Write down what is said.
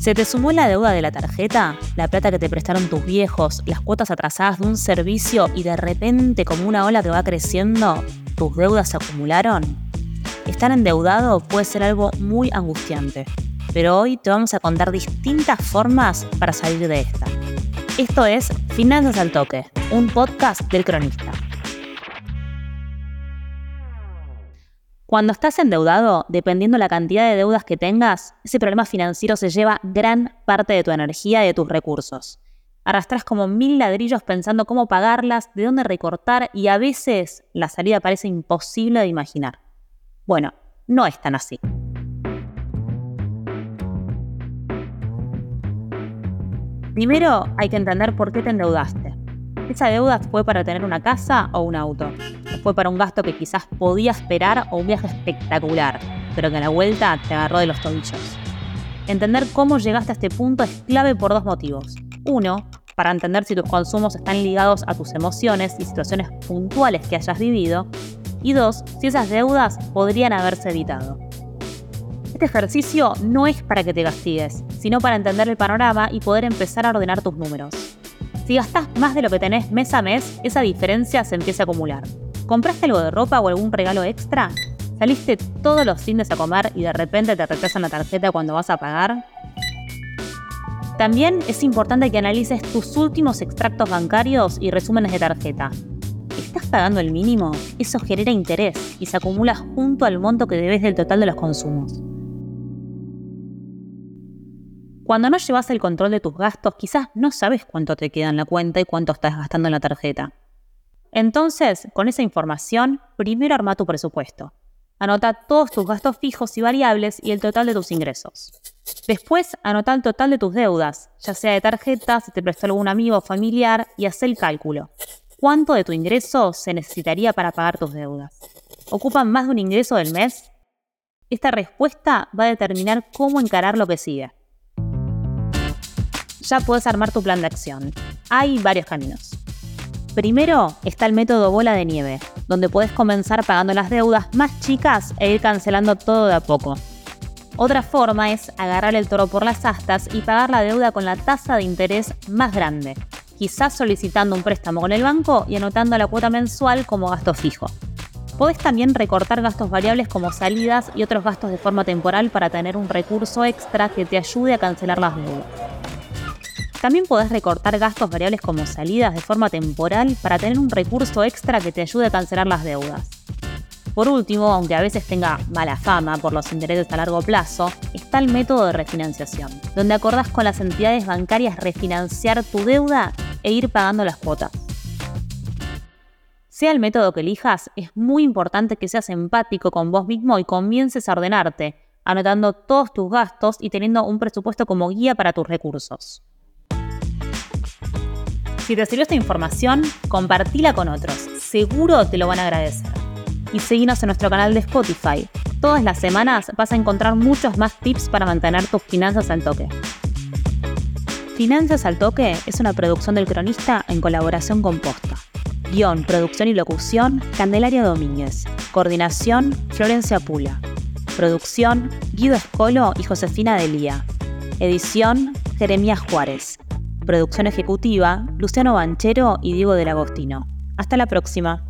¿Se te sumó la deuda de la tarjeta? ¿La plata que te prestaron tus viejos? ¿Las cuotas atrasadas de un servicio y de repente como una ola que va creciendo, tus deudas se acumularon? Estar endeudado puede ser algo muy angustiante, pero hoy te vamos a contar distintas formas para salir de esta. Esto es Finanzas al Toque, un podcast del cronista. Cuando estás endeudado, dependiendo la cantidad de deudas que tengas, ese problema financiero se lleva gran parte de tu energía y de tus recursos. Arrastras como mil ladrillos pensando cómo pagarlas, de dónde recortar y a veces la salida parece imposible de imaginar. Bueno, no es tan así. Primero hay que entender por qué te endeudaste. Esa deuda fue para tener una casa o un auto. Fue para un gasto que quizás podía esperar o un viaje espectacular, pero que a la vuelta te agarró de los tobillos. Entender cómo llegaste a este punto es clave por dos motivos. Uno, para entender si tus consumos están ligados a tus emociones y situaciones puntuales que hayas vivido. Y dos, si esas deudas podrían haberse evitado. Este ejercicio no es para que te castigues, sino para entender el panorama y poder empezar a ordenar tus números. Si gastás más de lo que tenés mes a mes, esa diferencia se empieza a acumular. ¿Compraste algo de ropa o algún regalo extra? ¿Saliste todos los fines a comer y de repente te retrasan la tarjeta cuando vas a pagar? También es importante que analices tus últimos extractos bancarios y resúmenes de tarjeta. ¿Estás pagando el mínimo? Eso genera interés y se acumula junto al monto que debes del total de los consumos. Cuando no llevas el control de tus gastos, quizás no sabes cuánto te queda en la cuenta y cuánto estás gastando en la tarjeta. Entonces, con esa información, primero arma tu presupuesto. Anota todos tus gastos fijos y variables y el total de tus ingresos. Después, anota el total de tus deudas, ya sea de tarjeta, si te prestó algún amigo o familiar, y haz el cálculo. ¿Cuánto de tu ingreso se necesitaría para pagar tus deudas? ¿Ocupan más de un ingreso del mes? Esta respuesta va a determinar cómo encarar lo que sigue ya puedes armar tu plan de acción. Hay varios caminos. Primero está el método bola de nieve, donde puedes comenzar pagando las deudas más chicas e ir cancelando todo de a poco. Otra forma es agarrar el toro por las astas y pagar la deuda con la tasa de interés más grande, quizás solicitando un préstamo con el banco y anotando la cuota mensual como gasto fijo. Podés también recortar gastos variables como salidas y otros gastos de forma temporal para tener un recurso extra que te ayude a cancelar las deudas. También podés recortar gastos variables como salidas de forma temporal para tener un recurso extra que te ayude a cancelar las deudas. Por último, aunque a veces tenga mala fama por los intereses a largo plazo, está el método de refinanciación, donde acordás con las entidades bancarias refinanciar tu deuda e ir pagando las cuotas. Sea el método que elijas, es muy importante que seas empático con vos mismo y comiences a ordenarte, anotando todos tus gastos y teniendo un presupuesto como guía para tus recursos. Si te sirvió esta información, compartila con otros. Seguro te lo van a agradecer. Y seguinos en nuestro canal de Spotify. Todas las semanas vas a encontrar muchos más tips para mantener tus finanzas al toque. Finanzas al Toque es una producción del cronista en colaboración con Posta. Guión, producción y locución, Candelaria Domínguez. Coordinación, Florencia Pula. Producción, Guido Escolo y Josefina Delía. Edición, Jeremías Juárez. Producción ejecutiva, Luciano Banchero y Diego del Agostino. Hasta la próxima.